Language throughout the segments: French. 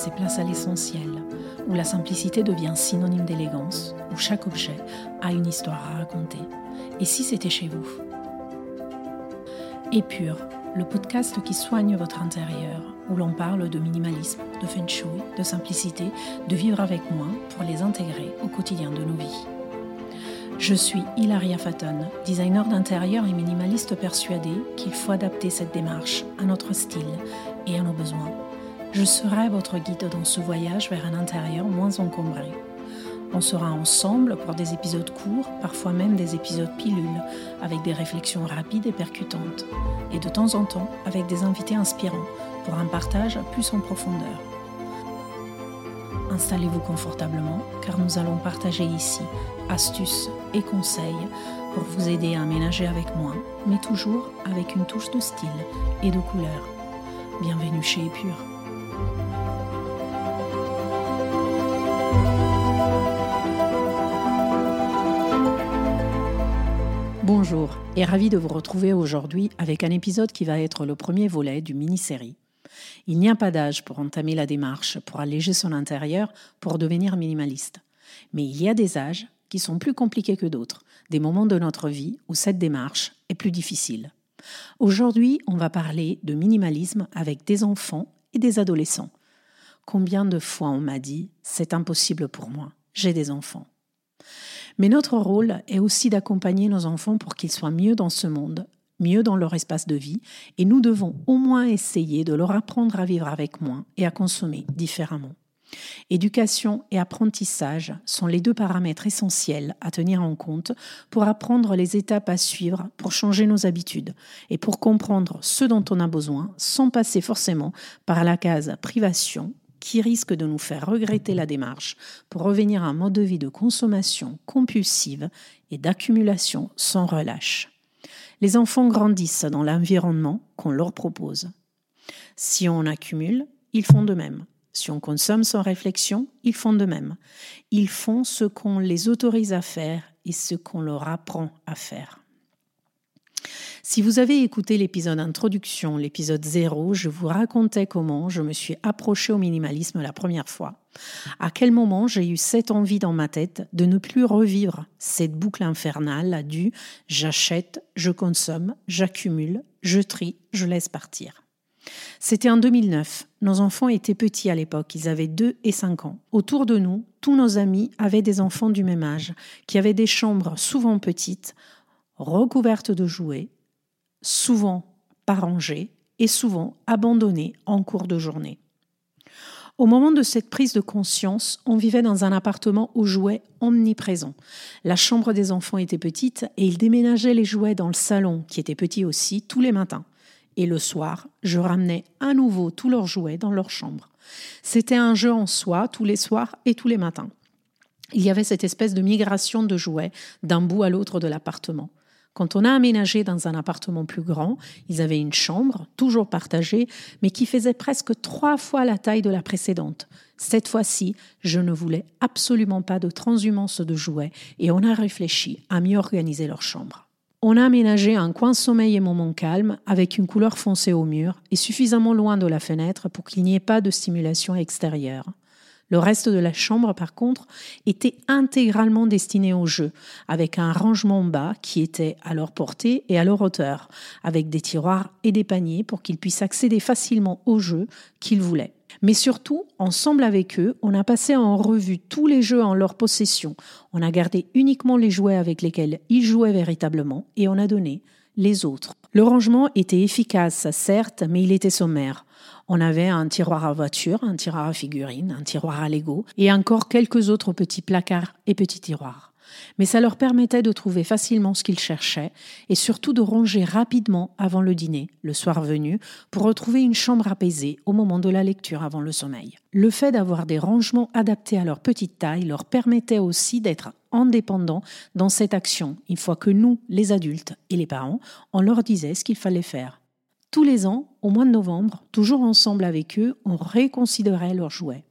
laisser place à l'essentiel, où la simplicité devient synonyme d'élégance, où chaque objet a une histoire à raconter. Et si c'était chez vous? Épure, le podcast qui soigne votre intérieur, où l'on parle de minimalisme, de feng shui, de simplicité, de vivre avec moins pour les intégrer au quotidien de nos vies. Je suis Hilaria Faton, designer d'intérieur et minimaliste persuadée qu'il faut adapter cette démarche à notre style et à nos besoins. Je serai votre guide dans ce voyage vers un intérieur moins encombré. On sera ensemble pour des épisodes courts, parfois même des épisodes pilules, avec des réflexions rapides et percutantes, et de temps en temps avec des invités inspirants pour un partage plus en profondeur. Installez-vous confortablement car nous allons partager ici astuces et conseils pour vous aider à aménager avec moins, mais toujours avec une touche de style et de couleur. Bienvenue chez Épure. Bonjour et ravi de vous retrouver aujourd'hui avec un épisode qui va être le premier volet du mini-série. Il n'y a pas d'âge pour entamer la démarche, pour alléger son intérieur, pour devenir minimaliste. Mais il y a des âges qui sont plus compliqués que d'autres, des moments de notre vie où cette démarche est plus difficile. Aujourd'hui, on va parler de minimalisme avec des enfants et des adolescents. Combien de fois on m'a dit ⁇ c'est impossible pour moi, j'ai des enfants ⁇ mais notre rôle est aussi d'accompagner nos enfants pour qu'ils soient mieux dans ce monde, mieux dans leur espace de vie, et nous devons au moins essayer de leur apprendre à vivre avec moins et à consommer différemment. Éducation et apprentissage sont les deux paramètres essentiels à tenir en compte pour apprendre les étapes à suivre pour changer nos habitudes et pour comprendre ce dont on a besoin sans passer forcément par la case privation qui risque de nous faire regretter la démarche pour revenir à un mode de vie de consommation compulsive et d'accumulation sans relâche. Les enfants grandissent dans l'environnement qu'on leur propose. Si on accumule, ils font de même. Si on consomme sans réflexion, ils font de même. Ils font ce qu'on les autorise à faire et ce qu'on leur apprend à faire. Si vous avez écouté l'épisode introduction, l'épisode 0, je vous racontais comment je me suis approchée au minimalisme la première fois. À quel moment j'ai eu cette envie dans ma tête de ne plus revivre cette boucle infernale du j'achète, je consomme, j'accumule, je trie, je laisse partir. C'était en 2009. Nos enfants étaient petits à l'époque, ils avaient 2 et 5 ans. Autour de nous, tous nos amis avaient des enfants du même âge, qui avaient des chambres souvent petites, recouvertes de jouets, souvent pas rangées et souvent abandonnées en cours de journée. Au moment de cette prise de conscience, on vivait dans un appartement aux jouets omniprésents. La chambre des enfants était petite et ils déménageaient les jouets dans le salon, qui était petit aussi, tous les matins. Et le soir, je ramenais à nouveau tous leurs jouets dans leur chambre. C'était un jeu en soi tous les soirs et tous les matins. Il y avait cette espèce de migration de jouets d'un bout à l'autre de l'appartement. Quand on a aménagé dans un appartement plus grand, ils avaient une chambre, toujours partagée, mais qui faisait presque trois fois la taille de la précédente. Cette fois-ci, je ne voulais absolument pas de transhumance de jouets et on a réfléchi à mieux organiser leur chambre. On a aménagé un coin sommeil et moment calme avec une couleur foncée au mur et suffisamment loin de la fenêtre pour qu'il n'y ait pas de stimulation extérieure. Le reste de la chambre, par contre, était intégralement destiné au jeu, avec un rangement bas qui était à leur portée et à leur hauteur, avec des tiroirs et des paniers pour qu'ils puissent accéder facilement au jeu qu'ils voulaient. Mais surtout, ensemble avec eux, on a passé en revue tous les jeux en leur possession. On a gardé uniquement les jouets avec lesquels ils jouaient véritablement et on a donné les autres. Le rangement était efficace, certes, mais il était sommaire. On avait un tiroir à voiture, un tiroir à figurines, un tiroir à Lego et encore quelques autres petits placards et petits tiroirs. Mais ça leur permettait de trouver facilement ce qu'ils cherchaient et surtout de ranger rapidement avant le dîner, le soir venu, pour retrouver une chambre apaisée au moment de la lecture avant le sommeil. Le fait d'avoir des rangements adaptés à leur petite taille leur permettait aussi d'être indépendants dans cette action, une fois que nous, les adultes et les parents, on leur disait ce qu'il fallait faire. Tous les ans, au mois de novembre, toujours ensemble avec eux, on réconsidérait leurs jouets.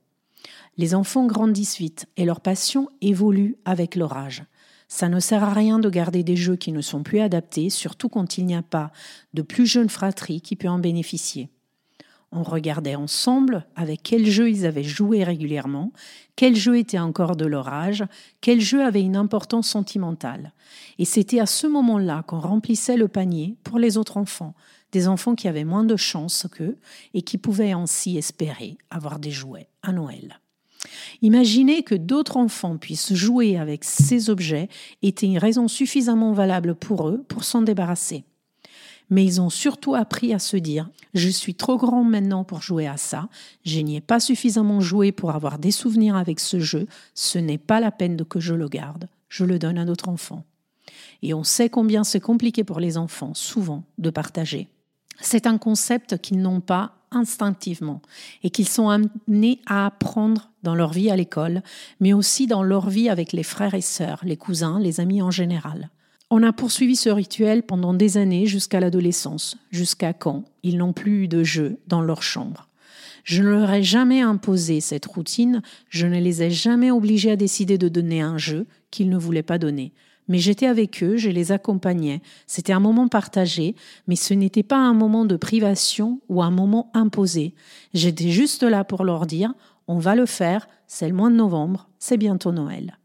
Les enfants grandissent vite et leur passion évolue avec leur âge. Ça ne sert à rien de garder des jeux qui ne sont plus adaptés, surtout quand il n'y a pas de plus jeune fratrie qui peut en bénéficier. On regardait ensemble avec quel jeu ils avaient joué régulièrement, quel jeu était encore de leur âge, quel jeu avait une importance sentimentale. Et c'était à ce moment-là qu'on remplissait le panier pour les autres enfants, des enfants qui avaient moins de chance qu'eux et qui pouvaient ainsi espérer avoir des jouets à Noël. Imaginez que d'autres enfants puissent jouer avec ces objets était une raison suffisamment valable pour eux pour s'en débarrasser mais ils ont surtout appris à se dire je suis trop grand maintenant pour jouer à ça, je n'y ai pas suffisamment joué pour avoir des souvenirs avec ce jeu, ce n'est pas la peine que je le garde, je le donne à d'autres enfants. Et on sait combien c'est compliqué pour les enfants, souvent, de partager. C'est un concept qu'ils n'ont pas instinctivement et qu'ils sont amenés à apprendre dans leur vie à l'école, mais aussi dans leur vie avec les frères et sœurs, les cousins, les amis en général. On a poursuivi ce rituel pendant des années jusqu'à l'adolescence, jusqu'à quand ils n'ont plus eu de jeu dans leur chambre. Je ne leur ai jamais imposé cette routine, je ne les ai jamais obligés à décider de donner un jeu qu'ils ne voulaient pas donner. Mais j'étais avec eux, je les accompagnais, c'était un moment partagé, mais ce n'était pas un moment de privation ou un moment imposé. J'étais juste là pour leur dire, on va le faire, c'est le mois de novembre, c'est bientôt Noël.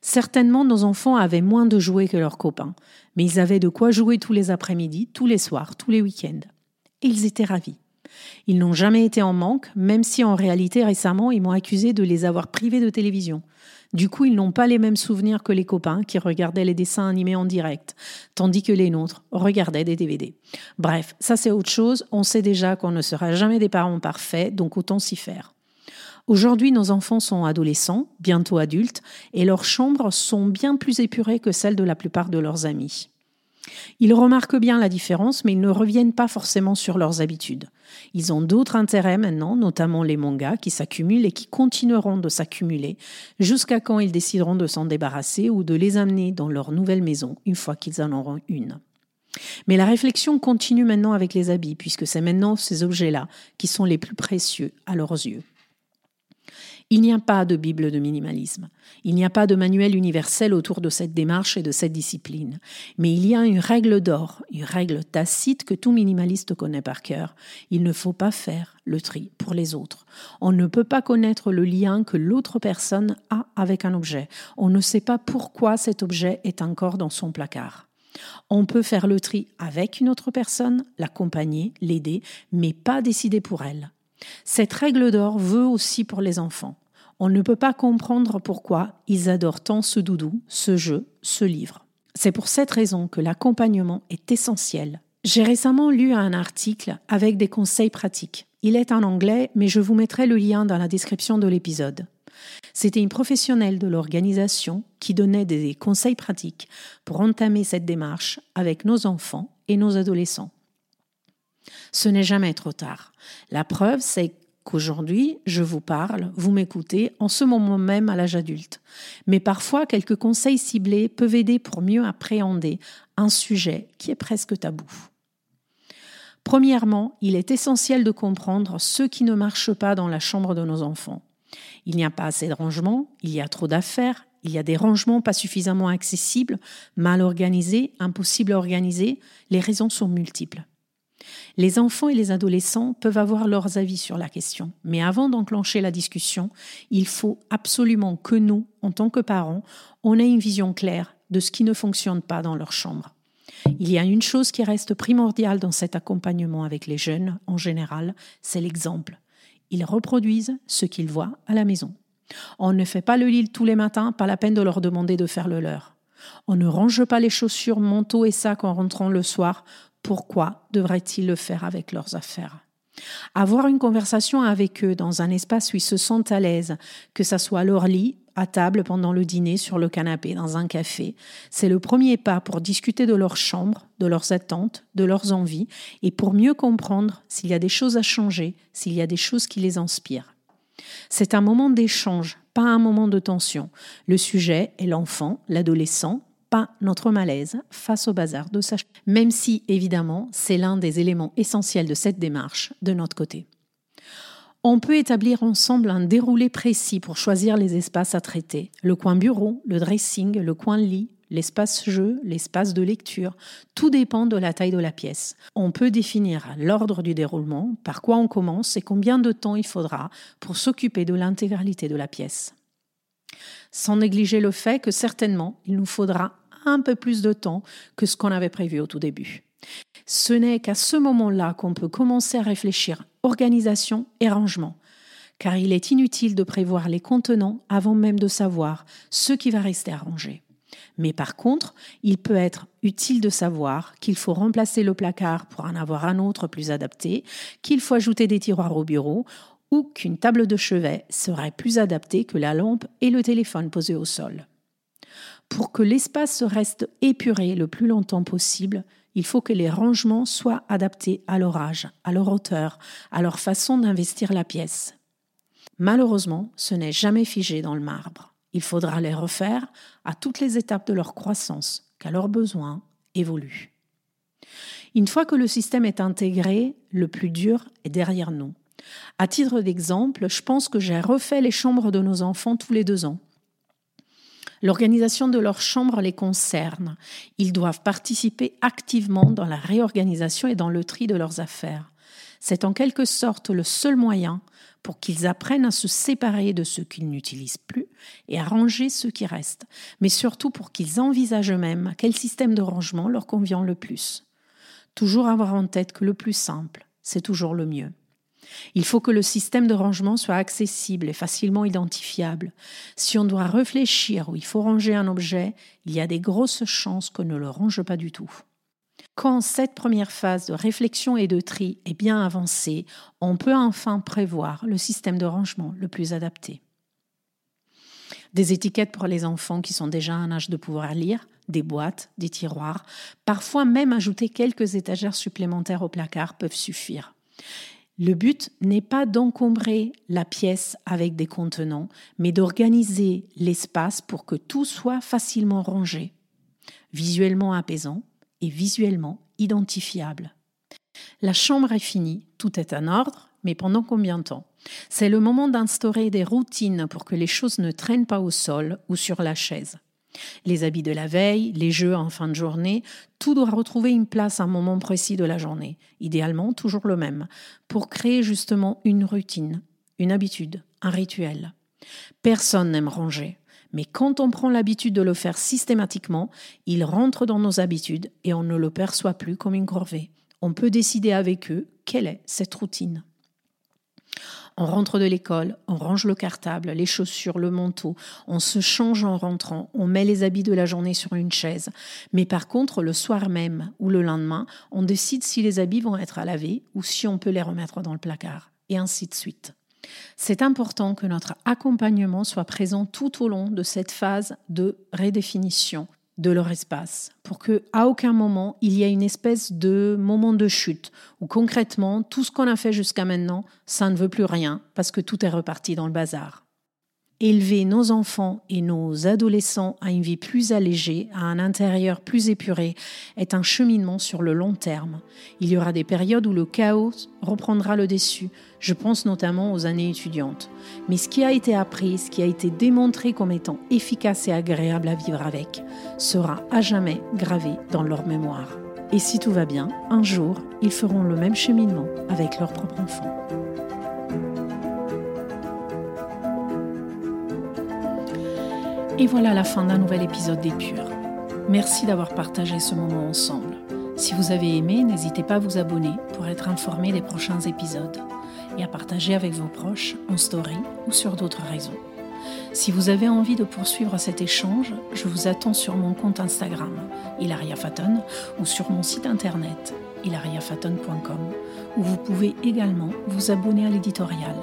Certainement, nos enfants avaient moins de jouets que leurs copains, mais ils avaient de quoi jouer tous les après-midi, tous les soirs, tous les week-ends. Ils étaient ravis. Ils n'ont jamais été en manque, même si en réalité récemment ils m'ont accusé de les avoir privés de télévision. Du coup, ils n'ont pas les mêmes souvenirs que les copains qui regardaient les dessins animés en direct, tandis que les nôtres regardaient des DVD. Bref, ça c'est autre chose, on sait déjà qu'on ne sera jamais des parents parfaits, donc autant s'y faire. Aujourd'hui, nos enfants sont adolescents, bientôt adultes, et leurs chambres sont bien plus épurées que celles de la plupart de leurs amis. Ils remarquent bien la différence, mais ils ne reviennent pas forcément sur leurs habitudes. Ils ont d'autres intérêts maintenant, notamment les mangas, qui s'accumulent et qui continueront de s'accumuler jusqu'à quand ils décideront de s'en débarrasser ou de les amener dans leur nouvelle maison une fois qu'ils en auront une. Mais la réflexion continue maintenant avec les habits, puisque c'est maintenant ces objets-là qui sont les plus précieux à leurs yeux. Il n'y a pas de Bible de minimalisme. Il n'y a pas de manuel universel autour de cette démarche et de cette discipline. Mais il y a une règle d'or, une règle tacite que tout minimaliste connaît par cœur. Il ne faut pas faire le tri pour les autres. On ne peut pas connaître le lien que l'autre personne a avec un objet. On ne sait pas pourquoi cet objet est encore dans son placard. On peut faire le tri avec une autre personne, l'accompagner, l'aider, mais pas décider pour elle. Cette règle d'or veut aussi pour les enfants. On ne peut pas comprendre pourquoi ils adorent tant ce doudou, ce jeu, ce livre. C'est pour cette raison que l'accompagnement est essentiel. J'ai récemment lu un article avec des conseils pratiques. Il est en anglais, mais je vous mettrai le lien dans la description de l'épisode. C'était une professionnelle de l'organisation qui donnait des conseils pratiques pour entamer cette démarche avec nos enfants et nos adolescents. Ce n'est jamais trop tard. La preuve, c'est qu'aujourd'hui, je vous parle, vous m'écoutez, en ce moment même à l'âge adulte. Mais parfois, quelques conseils ciblés peuvent aider pour mieux appréhender un sujet qui est presque tabou. Premièrement, il est essentiel de comprendre ce qui ne marche pas dans la chambre de nos enfants. Il n'y a pas assez de rangement, il y a trop d'affaires, il y a des rangements pas suffisamment accessibles, mal organisés, impossibles à organiser, les raisons sont multiples. Les enfants et les adolescents peuvent avoir leurs avis sur la question, mais avant d'enclencher la discussion, il faut absolument que nous, en tant que parents, on ait une vision claire de ce qui ne fonctionne pas dans leur chambre. Il y a une chose qui reste primordiale dans cet accompagnement avec les jeunes en général, c'est l'exemple. Ils reproduisent ce qu'ils voient à la maison. On ne fait pas le lit tous les matins, pas la peine de leur demander de faire le leur. On ne range pas les chaussures, manteaux et sacs en rentrant le soir pourquoi devraient-ils le faire avec leurs affaires? Avoir une conversation avec eux dans un espace où ils se sentent à l'aise, que ça soit leur lit, à table pendant le dîner, sur le canapé, dans un café, c'est le premier pas pour discuter de leur chambre, de leurs attentes, de leurs envies, et pour mieux comprendre s'il y a des choses à changer, s'il y a des choses qui les inspirent. C'est un moment d'échange, pas un moment de tension. Le sujet est l'enfant, l'adolescent, notre malaise face au bazar de sa même si évidemment c'est l'un des éléments essentiels de cette démarche de notre côté. On peut établir ensemble un déroulé précis pour choisir les espaces à traiter. Le coin bureau, le dressing, le coin lit, l'espace jeu, l'espace de lecture. Tout dépend de la taille de la pièce. On peut définir l'ordre du déroulement, par quoi on commence et combien de temps il faudra pour s'occuper de l'intégralité de la pièce. Sans négliger le fait que certainement il nous faudra un peu plus de temps que ce qu'on avait prévu au tout début. Ce n'est qu'à ce moment-là qu'on peut commencer à réfléchir organisation et rangement, car il est inutile de prévoir les contenants avant même de savoir ce qui va rester à ranger. Mais par contre, il peut être utile de savoir qu'il faut remplacer le placard pour en avoir un autre plus adapté, qu'il faut ajouter des tiroirs au bureau ou qu'une table de chevet serait plus adaptée que la lampe et le téléphone posés au sol. Pour que l'espace reste épuré le plus longtemps possible, il faut que les rangements soient adaptés à leur âge, à leur hauteur, à leur façon d'investir la pièce. Malheureusement, ce n'est jamais figé dans le marbre. Il faudra les refaire à toutes les étapes de leur croissance, car leurs besoins évoluent. Une fois que le système est intégré, le plus dur est derrière nous. À titre d'exemple, je pense que j'ai refait les chambres de nos enfants tous les deux ans. L'organisation de leurs chambres les concerne. Ils doivent participer activement dans la réorganisation et dans le tri de leurs affaires. C'est en quelque sorte le seul moyen pour qu'ils apprennent à se séparer de ce qu'ils n'utilisent plus et à ranger ce qui reste, mais surtout pour qu'ils envisagent eux-mêmes quel système de rangement leur convient le plus. Toujours avoir en tête que le plus simple, c'est toujours le mieux. Il faut que le système de rangement soit accessible et facilement identifiable. Si on doit réfléchir où il faut ranger un objet, il y a des grosses chances qu'on ne le range pas du tout. Quand cette première phase de réflexion et de tri est bien avancée, on peut enfin prévoir le système de rangement le plus adapté. Des étiquettes pour les enfants qui sont déjà à un âge de pouvoir lire, des boîtes, des tiroirs, parfois même ajouter quelques étagères supplémentaires au placard peuvent suffire. Le but n'est pas d'encombrer la pièce avec des contenants, mais d'organiser l'espace pour que tout soit facilement rangé, visuellement apaisant et visuellement identifiable. La chambre est finie, tout est en ordre, mais pendant combien de temps? C'est le moment d'instaurer des routines pour que les choses ne traînent pas au sol ou sur la chaise. Les habits de la veille, les jeux en fin de journée, tout doit retrouver une place à un moment précis de la journée, idéalement toujours le même, pour créer justement une routine, une habitude, un rituel. Personne n'aime ranger, mais quand on prend l'habitude de le faire systématiquement, il rentre dans nos habitudes et on ne le perçoit plus comme une corvée. On peut décider avec eux quelle est cette routine. On rentre de l'école, on range le cartable, les chaussures, le manteau, on se change en rentrant, on met les habits de la journée sur une chaise. Mais par contre, le soir même ou le lendemain, on décide si les habits vont être à laver ou si on peut les remettre dans le placard, et ainsi de suite. C'est important que notre accompagnement soit présent tout au long de cette phase de redéfinition de leur espace pour que à aucun moment il y ait une espèce de moment de chute où concrètement tout ce qu'on a fait jusqu'à maintenant ça ne veut plus rien parce que tout est reparti dans le bazar. Élever nos enfants et nos adolescents à une vie plus allégée, à un intérieur plus épuré, est un cheminement sur le long terme. Il y aura des périodes où le chaos reprendra le dessus, je pense notamment aux années étudiantes. Mais ce qui a été appris, ce qui a été démontré comme étant efficace et agréable à vivre avec, sera à jamais gravé dans leur mémoire. Et si tout va bien, un jour, ils feront le même cheminement avec leurs propres enfants. Et voilà la fin d'un nouvel épisode d'Épure. Merci d'avoir partagé ce moment ensemble. Si vous avez aimé, n'hésitez pas à vous abonner pour être informé des prochains épisodes et à partager avec vos proches en story ou sur d'autres réseaux. Si vous avez envie de poursuivre cet échange, je vous attends sur mon compte Instagram, Hilaria Faton, ou sur mon site internet, hilariafaton.com, où vous pouvez également vous abonner à l'éditorial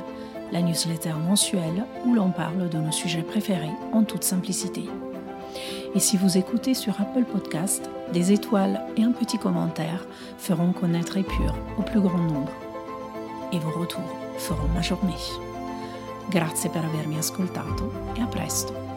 la newsletter mensuelle où l'on parle de nos sujets préférés en toute simplicité. Et si vous écoutez sur Apple Podcast, des étoiles et un petit commentaire feront connaître Épure au plus grand nombre. Et vos retours feront ma journée. Grazie per avermi ascoltato e a presto.